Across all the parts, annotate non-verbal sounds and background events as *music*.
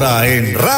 Ahora en Radio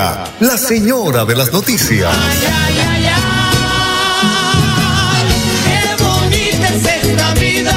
la señora de las noticias. Qué bonita es esta vida.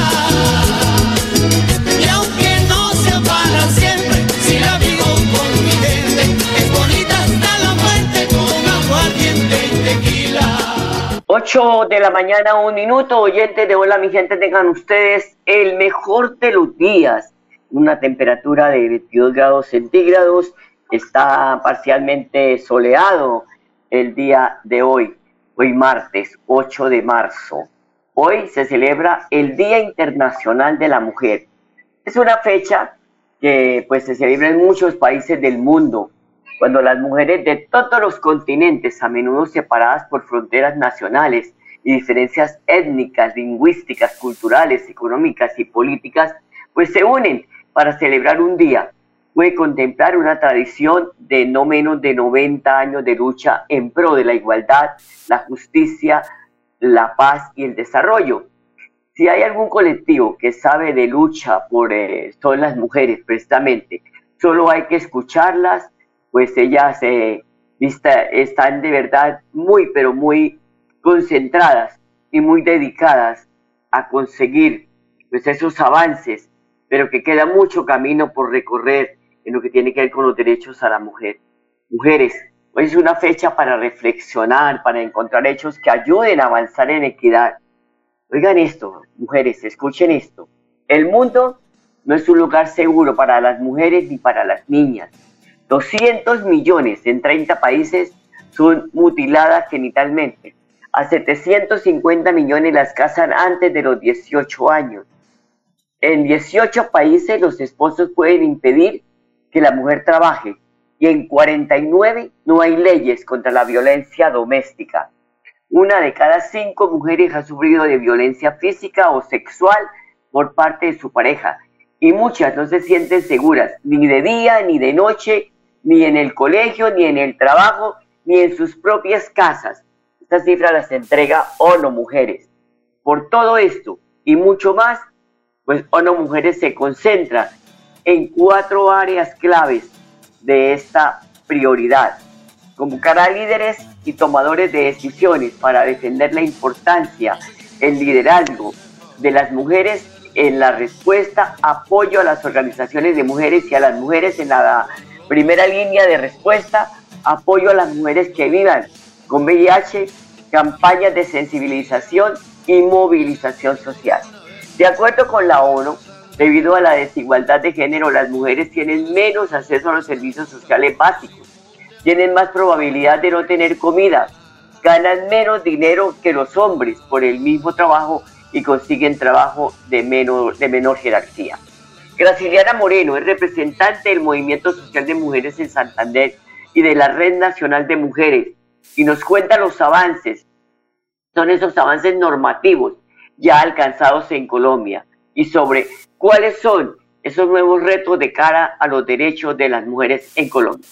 Y aunque no sea para siempre, si la vivo con mi gente, es bonita hasta la muerte con aguardiente y tequila. 8 de la mañana, un minuto, oyentes de Hola mi gente, tengan ustedes el mejor de los días. Una temperatura de 22 grados centígrados, está parcialmente soleado el día de hoy, hoy martes 8 de marzo. Hoy se celebra el Día Internacional de la Mujer. Es una fecha que pues se celebra en muchos países del mundo, cuando las mujeres de todos los continentes, a menudo separadas por fronteras nacionales y diferencias étnicas, lingüísticas, culturales, económicas y políticas, pues se unen para celebrar un día. Puede contemplar una tradición de no menos de 90 años de lucha en pro de la igualdad, la justicia, la paz y el desarrollo. Si hay algún colectivo que sabe de lucha por eh, las mujeres, precisamente, solo hay que escucharlas, pues ellas eh, está- están de verdad muy, pero muy concentradas y muy dedicadas a conseguir pues esos avances, pero que queda mucho camino por recorrer en lo que tiene que ver con los derechos a la mujer. Mujeres, hoy es una fecha para reflexionar, para encontrar hechos que ayuden a avanzar en equidad. Oigan esto, mujeres, escuchen esto. El mundo no es un lugar seguro para las mujeres ni para las niñas. 200 millones en 30 países son mutiladas genitalmente. A 750 millones las casan antes de los 18 años. En 18 países los esposos pueden impedir que la mujer trabaje y en 49 no hay leyes contra la violencia doméstica. Una de cada cinco mujeres ha sufrido de violencia física o sexual por parte de su pareja y muchas no se sienten seguras ni de día ni de noche, ni en el colegio, ni en el trabajo, ni en sus propias casas. Estas cifras las entrega ONU Mujeres. Por todo esto y mucho más, pues ONU Mujeres se concentra en cuatro áreas claves de esta prioridad. Convocar a líderes y tomadores de decisiones para defender la importancia, el liderazgo de las mujeres en la respuesta, apoyo a las organizaciones de mujeres y a las mujeres en la primera línea de respuesta, apoyo a las mujeres que vivan con VIH, campañas de sensibilización y movilización social. De acuerdo con la ONU, debido a la desigualdad de género, las mujeres tienen menos acceso a los servicios sociales básicos, tienen más probabilidad de no tener comida, ganan menos dinero que los hombres por el mismo trabajo y consiguen trabajo de menor, de menor jerarquía. Graciliana Moreno es representante del Movimiento Social de Mujeres en Santander y de la Red Nacional de Mujeres y nos cuenta los avances, son esos avances normativos ya alcanzados en Colombia y sobre cuáles son esos nuevos retos de cara a los derechos de las mujeres en Colombia.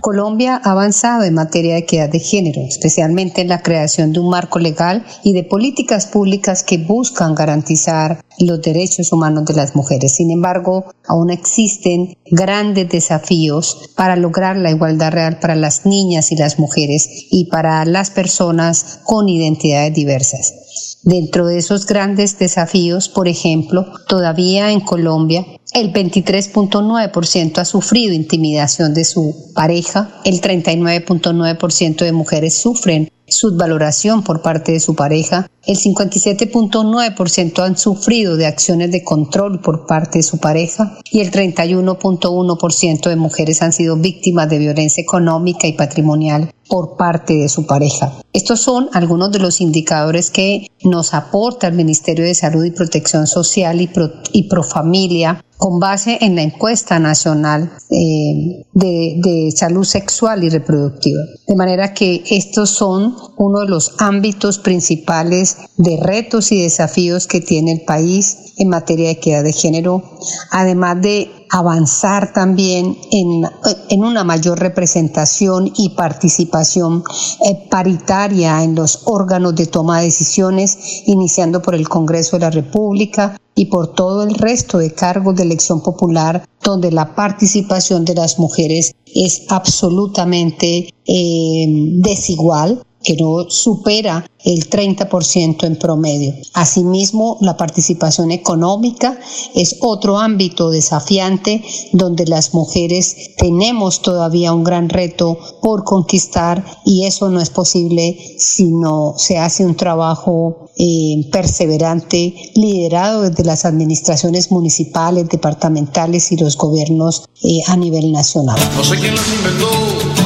Colombia ha avanzado en materia de equidad de género, especialmente en la creación de un marco legal y de políticas públicas que buscan garantizar los derechos humanos de las mujeres. Sin embargo, aún existen grandes desafíos para lograr la igualdad real para las niñas y las mujeres y para las personas con identidades diversas. Dentro de esos grandes desafíos, por ejemplo, todavía en Colombia el 23.9% ha sufrido intimidación de su pareja, el 39.9% de mujeres sufren subvaloración por parte de su pareja, el 57.9% han sufrido de acciones de control por parte de su pareja y el 31.1% de mujeres han sido víctimas de violencia económica y patrimonial por parte de su pareja. Estos son algunos de los indicadores que nos aporta el Ministerio de Salud y Protección Social y, Pro, Profamilia con base en la encuesta nacional eh, de, salud sexual y reproductiva. De manera que estos son uno de los ámbitos principales de retos y desafíos que tiene el país en materia de equidad de género, además de avanzar también en, en una mayor representación y participación eh, paritaria en los órganos de toma de decisiones, iniciando por el Congreso de la República y por todo el resto de cargos de elección popular, donde la participación de las mujeres es absolutamente eh, desigual que no supera el 30% en promedio. Asimismo, la participación económica es otro ámbito desafiante donde las mujeres tenemos todavía un gran reto por conquistar y eso no es posible si no se hace un trabajo eh, perseverante liderado desde las administraciones municipales, departamentales y los gobiernos eh, a nivel nacional. No sé quién inventó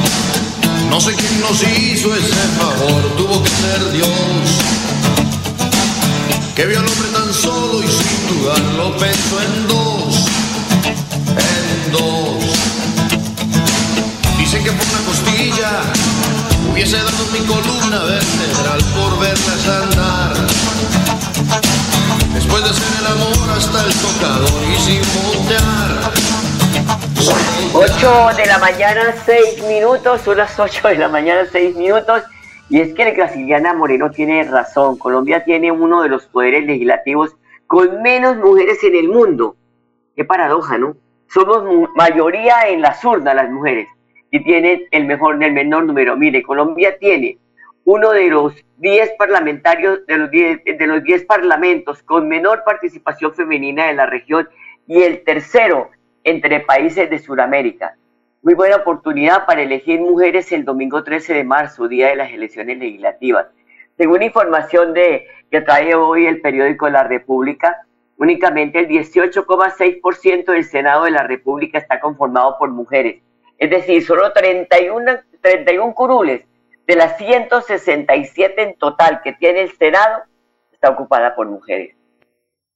no sé quién nos hizo ese favor, tuvo que ser Dios. Que vio al hombre tan solo y sin dudarlo pensó en dos, en dos. Dicen que por una costilla hubiese dado mi columna vertebral por verlas andar. Después de hacer el amor hasta el tocador y sin voltear 8 de la mañana, 6 minutos, son las 8 de la mañana, 6 minutos. Y es que Graciliana Moreno tiene razón. Colombia tiene uno de los poderes legislativos con menos mujeres en el mundo. Qué paradoja, ¿no? Somos mayoría en las urnas las mujeres y tienen el mejor, el menor número. Mire, Colombia tiene uno de los 10 parlamentarios, de los 10, de los 10 parlamentos con menor participación femenina de la región y el tercero entre países de Sudamérica. Muy buena oportunidad para elegir mujeres el domingo 13 de marzo, día de las elecciones legislativas. Según información de, que trae hoy el periódico La República, únicamente el 18,6% del Senado de la República está conformado por mujeres. Es decir, solo 31, 31 curules de las 167 en total que tiene el Senado está ocupada por mujeres.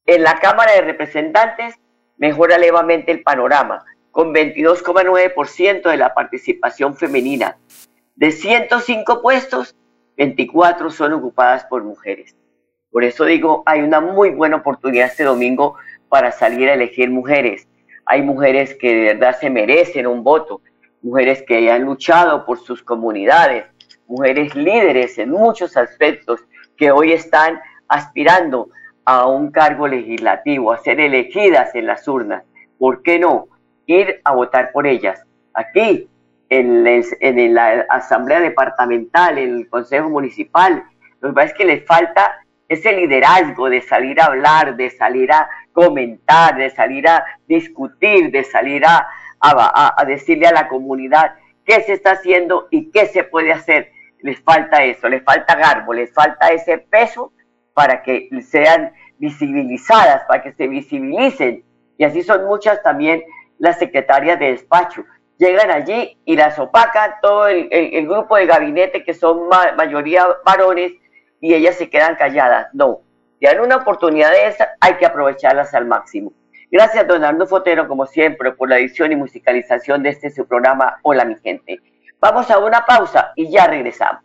En la Cámara de Representantes, mejora levemente el panorama, con 22,9% de la participación femenina. De 105 puestos, 24 son ocupadas por mujeres. Por eso digo, hay una muy buena oportunidad este domingo para salir a elegir mujeres. Hay mujeres que de verdad se merecen un voto, mujeres que han luchado por sus comunidades, mujeres líderes en muchos aspectos que hoy están aspirando a un cargo legislativo, a ser elegidas en las urnas. ¿Por qué no? Ir a votar por ellas. Aquí, en, la Asamblea Departamental, en el Consejo Municipal, lo que pasa es que les falta ese liderazgo de salir a hablar, de salir a comentar, de salir a discutir, de salir a, a, decirle a la comunidad qué se está haciendo y qué se puede hacer. Les falta eso, les falta garbo, les falta ese peso para que sean visibilizadas, para que se visibilicen. Y así son muchas también las secretarias de despacho. Llegan allí y las opacan todo el, grupo de gabinete que son mayoría varones y ellas se quedan calladas. No, si hay una oportunidad de esa, hay que aprovecharlas al máximo. Gracias, don Arno Fotero, como siempre, por la edición y musicalización de este su programa Hola, mi gente. Vamos a una pausa y ya regresamos.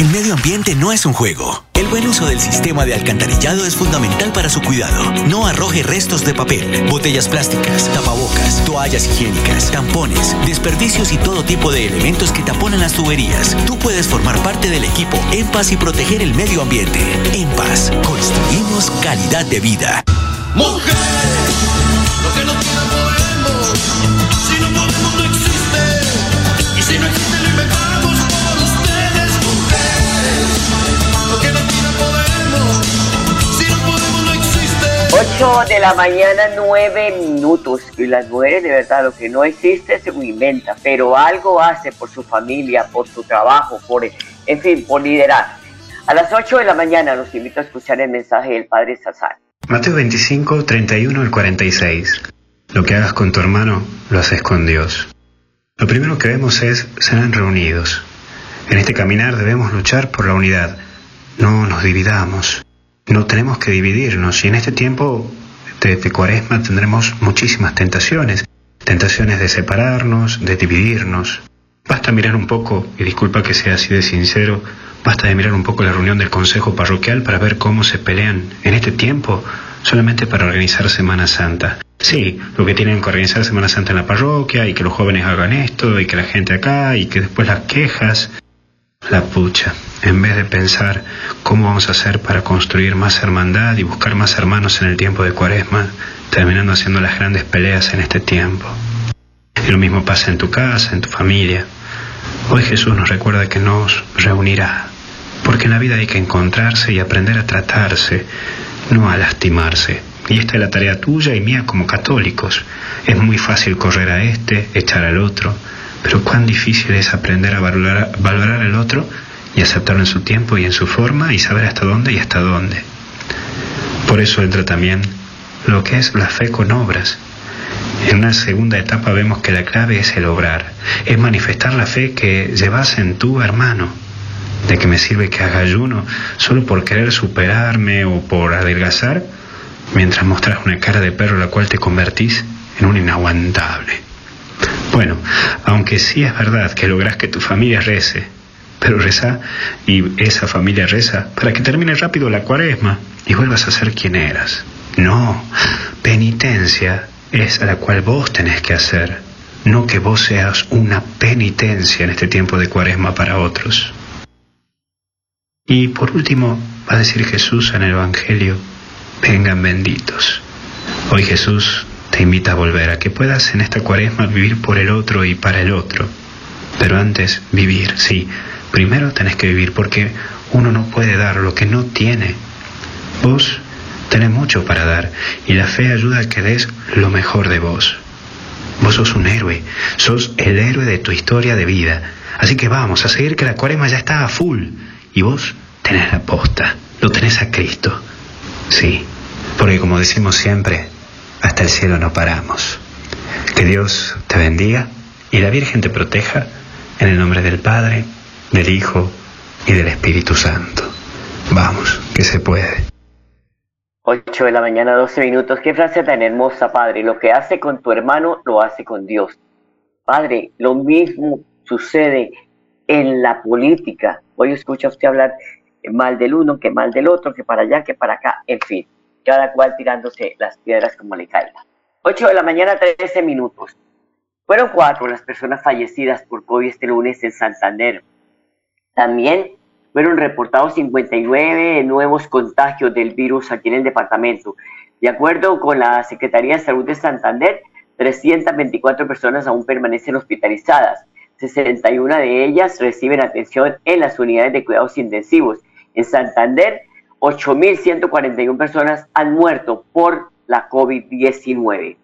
El medio ambiente no es un juego. El buen uso del sistema de alcantarillado es fundamental para su cuidado. No arroje restos de papel, botellas plásticas, tapabocas, toallas higiénicas, tampones, desperdicios y todo tipo de elementos que taponan las tuberías. Tú puedes formar parte del equipo En Paz y proteger el medio ambiente. En Paz, construimos calidad de vida. Mujer, 8 de la mañana, 9 minutos. Y las mujeres, de verdad, lo que no existe se inventa, pero algo hace por su familia, por su trabajo, por, en fin, por liderar. A las 8 de la mañana los invito a escuchar el mensaje del Padre Sazán. Mateo 25, 31 al 46. Lo que hagas con tu hermano, lo haces con Dios. Lo primero que vemos es serán reunidos. En este caminar debemos luchar por la unidad. No nos dividamos. No tenemos que dividirnos. Y en este tiempo de, cuaresma tendremos muchísimas tentaciones. Tentaciones de separarnos, de dividirnos. Basta mirar un poco, y disculpa que sea así de sincero, basta de mirar un poco la reunión del Consejo Parroquial para ver cómo se pelean en este tiempo solamente para organizar Semana Santa. Sí, lo que tienen que organizar Semana Santa en la parroquia y que los jóvenes hagan esto y que la gente acá y que después las quejas. La pucha, en vez de pensar cómo vamos a hacer para construir más hermandad y buscar más hermanos en el tiempo de Cuaresma, terminando haciendo las grandes peleas en este tiempo. Y lo mismo pasa en tu casa, en tu familia. Hoy Jesús nos recuerda que nos reunirá, porque en la vida hay que encontrarse y aprender a tratarse, no a lastimarse. Y esta es la tarea tuya y mía como católicos. Es muy fácil correr a este, echar al otro, pero cuán difícil es aprender a valorar, valorar al otro y aceptarlo en su tiempo y en su forma y saber hasta dónde y hasta dónde. Por eso entra también lo que es la fe con obras. En una segunda etapa vemos que la clave es el obrar, es manifestar la fe que llevas en tu hermano. ¿De qué me sirve que haga ayuno solo por querer superarme o por adelgazar, mientras mostras una cara de perro la cual te convertís en un inaguantable? Bueno, aunque sí es verdad que logras que tu familia rece, pero reza y esa familia reza para que termine rápido la cuaresma y vuelvas a ser quien eras. No, penitencia es la cual vos tenés que hacer, no que vos seas una penitencia en este tiempo de cuaresma para otros. Y por último, va a decir Jesús en el Evangelio, vengan benditos. Hoy Jesús te invita a volver, a que puedas en esta cuaresma vivir por el otro y para el otro. Pero antes, vivir, sí. Primero tenés que vivir porque uno no puede dar lo que no tiene. Vos tenés mucho para dar y la fe ayuda a que des lo mejor de vos. Vos sos un héroe, sos el héroe de tu historia de vida. Así que vamos a seguir que la cuaresma ya está a full y vos tenés la posta, lo tenés a Cristo. Sí, porque como decimos siempre, hasta el cielo no paramos. Que Dios te bendiga y la Virgen te proteja en el nombre del Padre, del Hijo y del Espíritu Santo. Vamos, que se puede. 8 de la mañana, 12 minutos. Qué frase tan hermosa, Padre. Lo que hace con tu hermano, lo hace con Dios. Padre, lo mismo sucede en la política. Hoy escucha usted hablar mal del uno, que mal del otro, que para allá, que para acá, en fin. Cada cual tirándose las piedras como le caiga. 8 de la mañana, 13 minutos. Fueron cuatro las personas fallecidas por COVID este lunes en Santander. También fueron reportados 59 nuevos contagios del virus aquí en el departamento. De acuerdo con la Secretaría de Salud de Santander, 324 personas aún permanecen hospitalizadas. 61 de ellas reciben atención en las unidades de cuidados intensivos. En Santander, 8.141 personas han muerto por la COVID-19.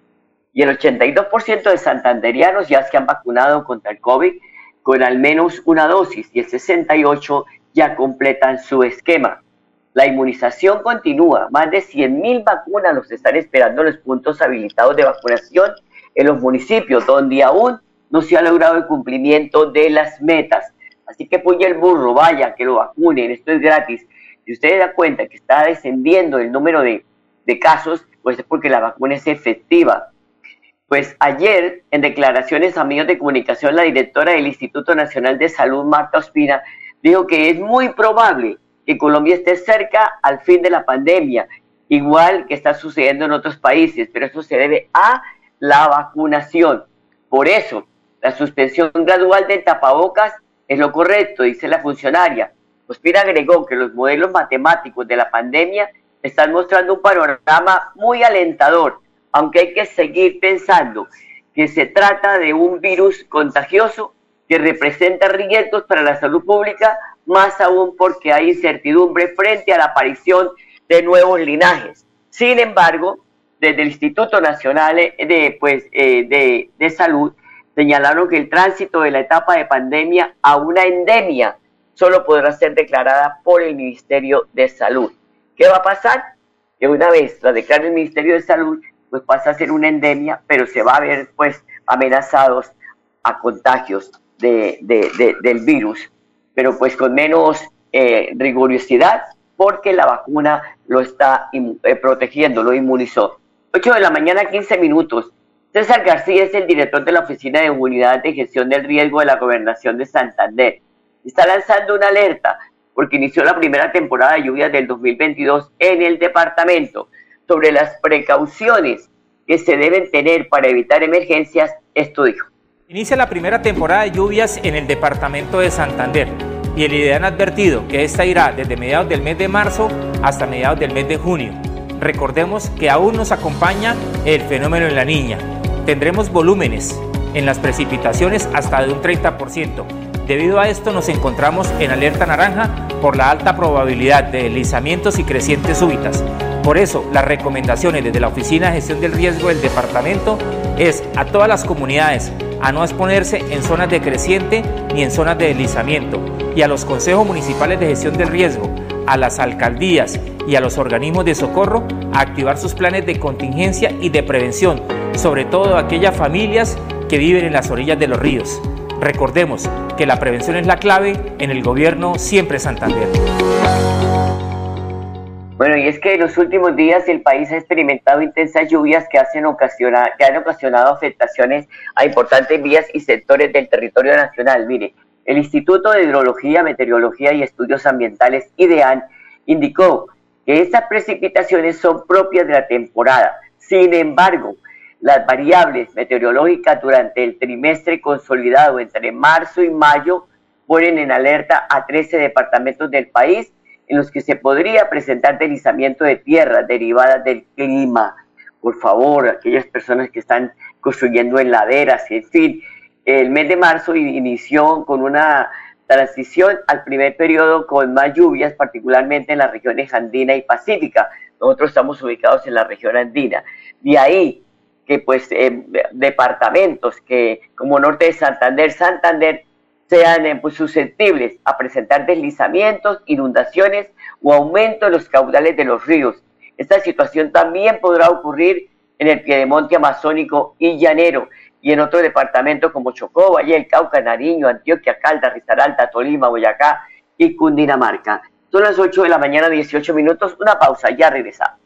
Y el 82% de santanderianos ya se han vacunado contra el COVID con al menos una dosis y el 68% ya completan su esquema. La inmunización continúa. Más de 100.000 vacunas los están esperando en los puntos habilitados de vacunación en los municipios donde aún no se ha logrado el cumplimiento de las metas. Así que puñe el burro, vaya, que lo vacunen, esto es gratis. Si usted da cuenta que está descendiendo el número de, de casos, pues es porque la vacuna es efectiva. Pues ayer, en declaraciones a medios de comunicación, la directora del Instituto Nacional de Salud, Marta Ospina, dijo que es muy probable que Colombia esté cerca al fin de la pandemia, igual que está sucediendo en otros países, pero eso se debe a la vacunación. Por eso, la suspensión gradual del tapabocas es lo correcto, dice la funcionaria. Ospina agregó que los modelos matemáticos de la pandemia están mostrando un panorama muy alentador, aunque hay que seguir pensando que se trata de un virus contagioso que representa riesgos para la salud pública, más aún porque hay incertidumbre frente a la aparición de nuevos linajes. Sin embargo, desde el Instituto Nacional de, pues, eh, de, de Salud señalaron que el tránsito de la etapa de pandemia a una endemia solo podrá ser declarada por el Ministerio de Salud. ¿Qué va a pasar? Que una vez la declare el Ministerio de Salud, pues pasa a ser una endemia, pero se va a ver pues amenazados a contagios de, de- de- del virus, pero pues con menos eh, rigurosidad porque la vacuna lo está eh, protegiendo, lo inmunizó. 8 de la mañana, 15 minutos. César García es el director de la Oficina de Unidad de Gestión del Riesgo de la Gobernación de Santander. Está lanzando una alerta porque inició la primera temporada de lluvias del 2022 en el departamento sobre las precauciones que se deben tener para evitar emergencias. Esto dijo. Inicia la primera temporada de lluvias en el departamento de Santander y el IDEAN ha advertido que esta irá desde mediados del mes de marzo hasta mediados del mes de junio. Recordemos que aún nos acompaña el fenómeno en la niña. Tendremos volúmenes en las precipitaciones hasta de un 30%. Debido a esto nos encontramos en alerta naranja por la alta probabilidad de deslizamientos y crecientes súbitas. Por eso, las recomendaciones desde la Oficina de Gestión del Riesgo del Departamento es a todas las comunidades a no exponerse en zonas de creciente ni en zonas de deslizamiento y a los consejos municipales de gestión del riesgo, a las alcaldías y a los organismos de socorro a activar sus planes de contingencia y de prevención, sobre todo aquellas familias que viven en las orillas de los ríos. Recordemos que la prevención es la clave en el gobierno siempre Santander. Bueno, y es que en los últimos días el país ha experimentado intensas lluvias que, hacen ocasiona- que han ocasionado afectaciones a importantes vías y sectores del territorio nacional. Mire, el Instituto de Hidrología, Meteorología y Estudios Ambientales, IDEAN, indicó que estas precipitaciones son propias de la temporada. Sin embargo, las variables meteorológicas durante el trimestre consolidado entre marzo y mayo ponen en alerta a 13 departamentos del país en los que se podría presentar deslizamiento de tierras derivadas del clima. Por favor, aquellas personas que están construyendo en laderas, en fin, el mes de marzo inició con una transición al primer periodo con más lluvias, particularmente en las regiones andina y pacífica. Nosotros estamos ubicados en la región andina. De ahí que pues eh, departamentos que como Norte de Santander, Santander sean eh, pues, susceptibles a presentar deslizamientos, inundaciones o aumento de los caudales de los ríos. Esta situación también podrá ocurrir en el Piedemonte Amazónico y Llanero y en otros departamentos como Chocó, Valle del Cauca, Nariño, Antioquia, Caldas, Risaralda, Tolima, Boyacá y Cundinamarca. Son las 8 de la mañana, 18 minutos. Una pausa, ya regresamos.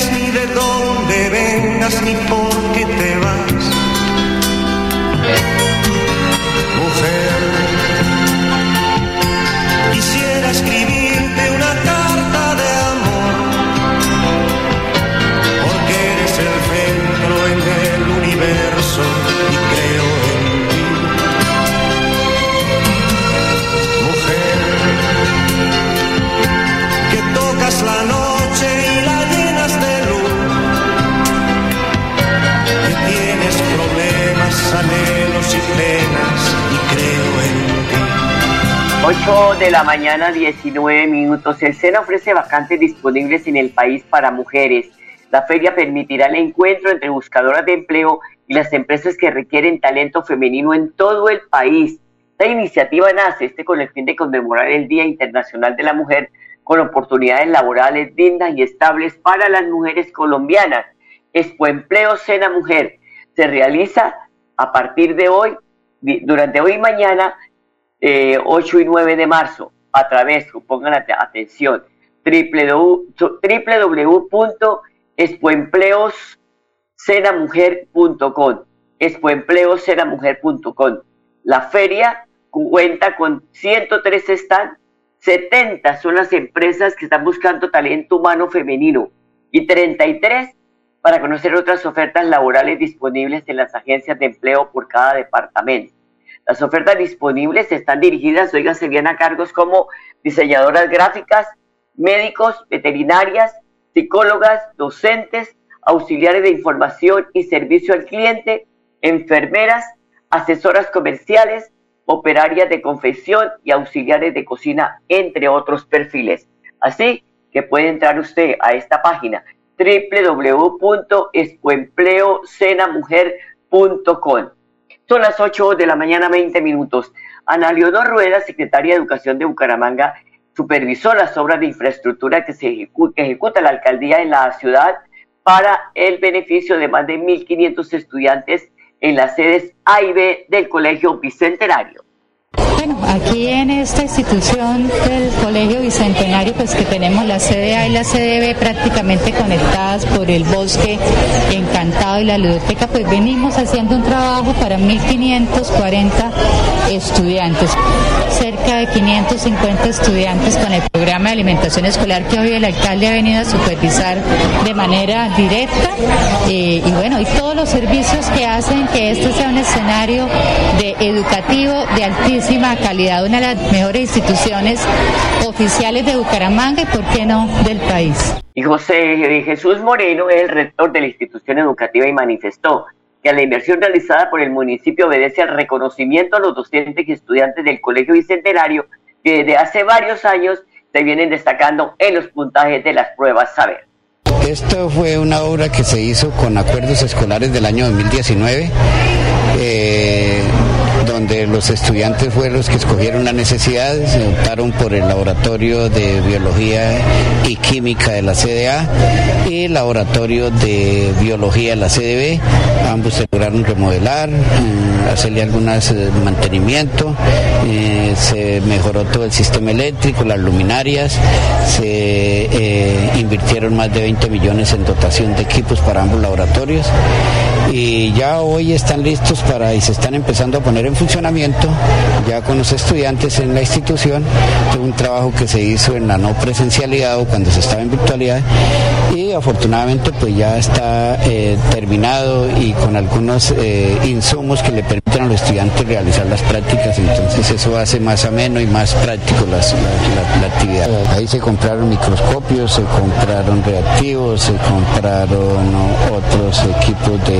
ni por qué te vas. 8 de la mañana, 19 minutos. El SENA ofrece vacantes disponibles en el país para mujeres. La feria permitirá el encuentro entre buscadoras de empleo y las empresas que requieren talento femenino en todo el país. Esta iniciativa nace este con el fin de conmemorar el Día Internacional de la Mujer con oportunidades laborales dignas y estables para las mujeres colombianas. Expo Empleo Sena Mujer se realiza a partir de hoy, durante hoy y mañana, eh, 8 y 9 de marzo, a través, pongan ate- atención, www www.expoempleoscenamujer.com expoempleoscenamujer.com La feria cuenta con 103 stands, 70 son las empresas que están buscando talento humano femenino y 33 para conocer otras ofertas laborales disponibles en las agencias de empleo por cada departamento. Las ofertas disponibles están dirigidas, oigan, se vienen a cargos como diseñadoras gráficas, médicos, veterinarias, psicólogas, docentes, auxiliares de información y servicio al cliente, enfermeras, asesoras comerciales, operarias de confección y auxiliares de cocina, entre otros perfiles. Así que puede entrar usted a esta página www.expoempleocenamujer.com. Son las 8 de la mañana, 20 minutos. Ana Leonor Rueda, secretaria de Educación de Bucaramanga, supervisó las obras de infraestructura que se ejecuta, la alcaldía en la ciudad para el beneficio de más de 1.500 estudiantes en las sedes A y B del Colegio Bicentenario. Bueno, aquí en esta institución del Colegio Bicentenario, pues que tenemos la CDA y la CDB prácticamente conectadas por el bosque encantado y la ludoteca, pues venimos haciendo un trabajo para 1.540 estudiantes, cerca de 550 estudiantes con el programa de alimentación escolar que hoy el alcalde ha venido a supervisar de manera directa eh, y bueno, y todos los servicios que hacen que este sea un escenario de educativo de altísima calidad, una de las mejores instituciones oficiales de Bucaramanga y por qué no del país. Y José Jesús Moreno es el rector de la institución educativa y manifestó que la inversión realizada por el municipio obedece al reconocimiento a los docentes y estudiantes del Colegio Bicentenario que desde hace varios años se vienen destacando en los puntajes de las pruebas saber. Esto fue una obra que se hizo con acuerdos escolares del año 2019. Eh, donde los estudiantes fueron los que escogieron las necesidades, se optaron por el laboratorio de biología y química de la CDA y el laboratorio de biología de la CDB. Ambos se lograron remodelar, mm, hacerle algunos eh, mantenimiento, eh, se mejoró todo el sistema eléctrico, las luminarias, se eh, invirtieron más de 20 millones en dotación de equipos para ambos laboratorios y ya hoy están listos para y se están empezando a poner en funcionamiento ya con los estudiantes en la institución de un trabajo que se hizo en la no presencialidad o cuando se estaba en virtualidad. Y afortunadamente pues ya está eh, terminado y con algunos eh, insumos que le permiten a los estudiantes realizar las prácticas. Entonces eso hace más ameno y más práctico la, la- la actividad. Ahí se compraron microscopios se compraron reactivos se compraron otros equipos de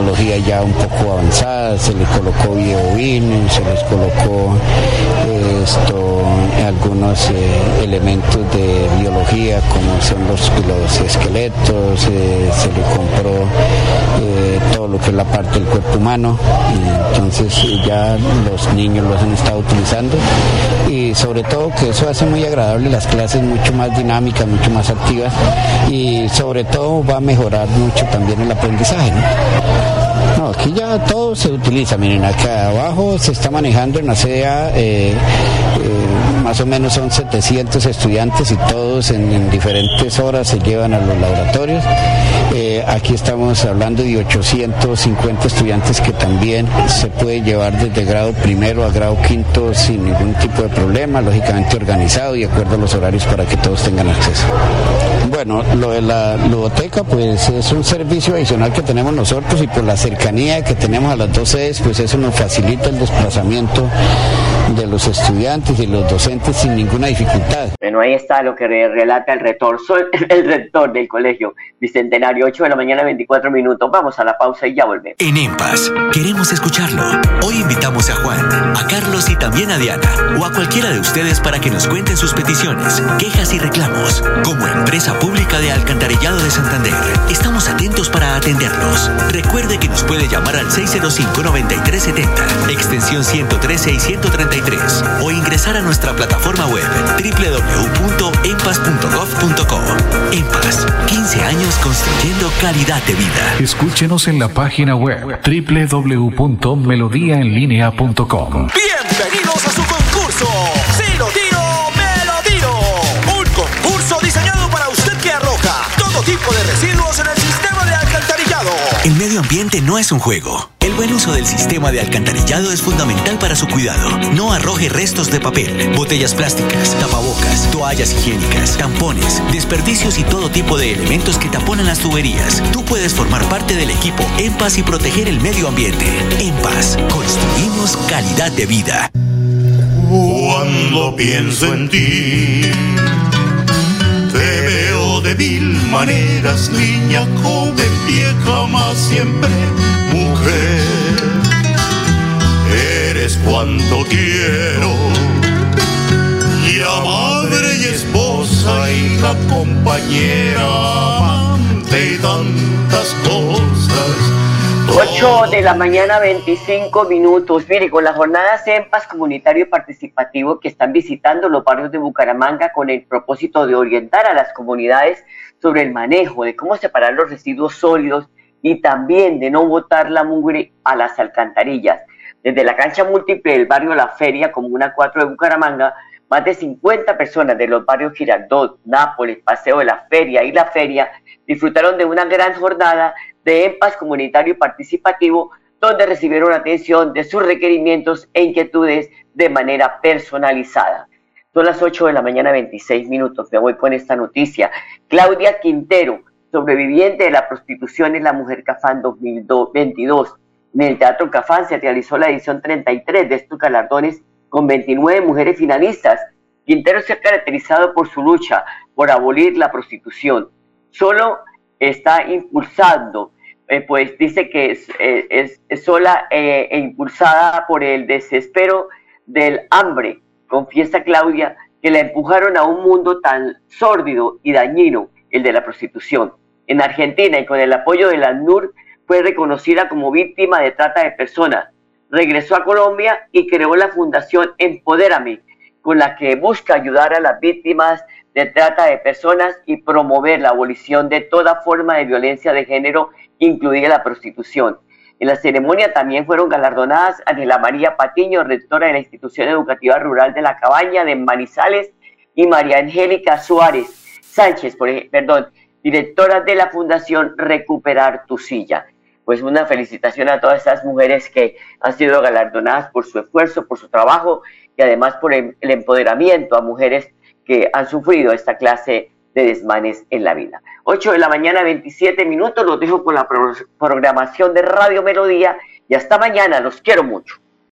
tecnología ya un poco avanzada, se les colocó videoin, se les colocó eh, esto, algunos eh, elementos de biología como son los, los esqueletos, eh, se le compró todo lo que es la parte del cuerpo humano, entonces ya los niños los han estado utilizando. Y sobre todo que eso hace muy agradable las clases mucho más dinámicas, mucho más activas. Y sobre todo va a mejorar mucho también el aprendizaje. No, aquí ya todo se utiliza. Miren, acá abajo se está manejando en la CDA, eh, eh, más o menos son 700 estudiantes y todos en, en diferentes horas se llevan a los laboratorios. Aquí estamos hablando de 850 estudiantes que también se puede llevar desde grado primero a grado quinto sin ningún tipo de problema, lógicamente organizado y de acuerdo a los horarios para que todos tengan acceso. Bueno, lo de la ludoteca pues es un servicio adicional que tenemos nosotros y por la cercanía que tenemos a las dos sedes pues eso nos facilita el desplazamiento de los estudiantes y los docentes sin ninguna dificultad. Bueno, ahí está lo que re- relata el rector, soy *laughs* el rector del Colegio Bicentenario, 8 de la mañana, 24 minutos. Vamos a la pausa y ya volvemos. En EMPAS, queremos escucharlo. Hoy invitamos a Juan, a Carlos y también a Diana, o a cualquiera de ustedes para que nos cuenten sus peticiones, quejas y reclamos. Como empresa pública de Alcantarillado de Santander, estamos atentos para atenderlos. Recuerde que nos puede llamar al 605-9370, extensión 113 y 133, o ingresar a nuestra plataforma web www.empas.gov.co. EMPAS, 15 años construyendo calidad de vida. Escúchenos en la página web www.melodiaenlinea.com. Bienvenidos a su concurso. Si lo tiro, me lo tiro. Un concurso diseñado para usted que arroja todo tipo de residuos en el sistema de alcantarillado. El medio ambiente no es un juego. Buen uso del sistema de alcantarillado es fundamental para su cuidado. No arroje restos de papel, botellas plásticas, tapabocas, toallas higiénicas, tampones, desperdicios y todo tipo de elementos que taponan las tuberías. Tú puedes formar parte del equipo En Paz y proteger el medio ambiente. En Paz, construimos calidad de vida. Cuando pienso en ti, te veo de mil maneras, niña, joven, vieja, más siempre mujer. Cuanto quiero. Y a madre y esposa, compañera, amante tantas cosas. 8 de la mañana, 25 minutos. Mire, con las jornadas CEMPAS comunitario y participativo que están visitando los barrios de Bucaramanga con el propósito de orientar a las comunidades sobre el manejo, de cómo separar los residuos sólidos y también de no botar la mugre a las alcantarillas. Desde la cancha múltiple del barrio La Feria, Comuna 4 de Bucaramanga, más de 50 personas de los barrios Girardot, Nápoles, Paseo de la Feria y La Feria disfrutaron de una gran jornada de EMPAS comunitario y participativo, donde recibieron atención de sus requerimientos e inquietudes de manera personalizada. Son las 8 de la mañana, 26 minutos. Me voy con esta noticia. Claudia Quintero, sobreviviente de la prostitución en la Mujer Cafán 2022. El Teatro Cafán se realizó la edición 33 de estos galardones con 29 mujeres finalistas. Quintero se ha caracterizado por su lucha por abolir la prostitución. Solo está impulsando, eh, pues dice que es, eh, sola eh, e impulsada por el desespero del hambre. Confiesa Claudia que la empujaron a un mundo tan sórdido y dañino, el de la prostitución. En Argentina y con el apoyo de la NUR fue reconocida como víctima de trata de personas. Regresó a Colombia y creó la fundación Empodérame, con la que busca ayudar a las víctimas de trata de personas y promover la abolición de toda forma de violencia de género, incluida la prostitución. En la ceremonia también fueron galardonadas Angela María Patiño, rectora de la Institución Educativa Rural de la Cabaña de Manizales, y María Angélica Suárez Sánchez, perdón, directora de la Fundación Recuperar tu Silla. Pues una felicitación a todas estas mujeres que han sido galardonadas por su esfuerzo, por su trabajo y además por el empoderamiento a mujeres que han sufrido esta clase de desmanes en la vida. 8 de la mañana, 27 minutos, los dejo con la pro- programación de Radio Melodía y hasta mañana, los quiero mucho.